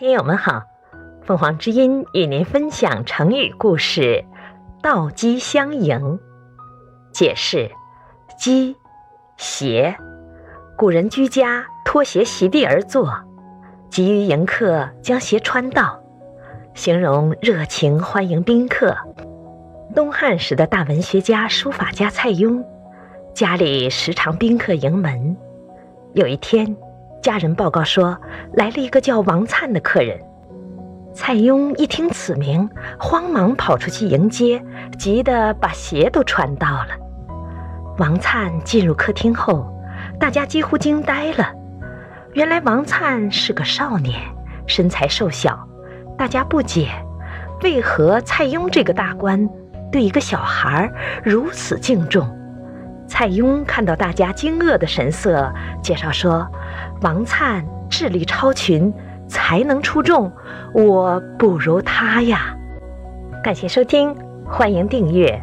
听友们好，凤凰之音与您分享成语故事“倒机相迎”。解释：机，鞋。古人居家脱鞋席地而坐，急于迎客，将鞋穿倒，形容热情欢迎宾客。东汉时的大文学家、书法家蔡邕，家里时常宾客迎门。有一天，家人报告说，来了一个叫王粲的客人。蔡邕一听此名，慌忙跑出去迎接，急得把鞋都穿倒了。王粲进入客厅后，大家几乎惊呆了。原来王粲是个少年，身材瘦小，大家不解，为何蔡邕这个大官对一个小孩如此敬重？蔡邕看到大家惊愕的神色，介绍说：“王粲智力超群，才能出众，我不如他呀。”感谢收听，欢迎订阅。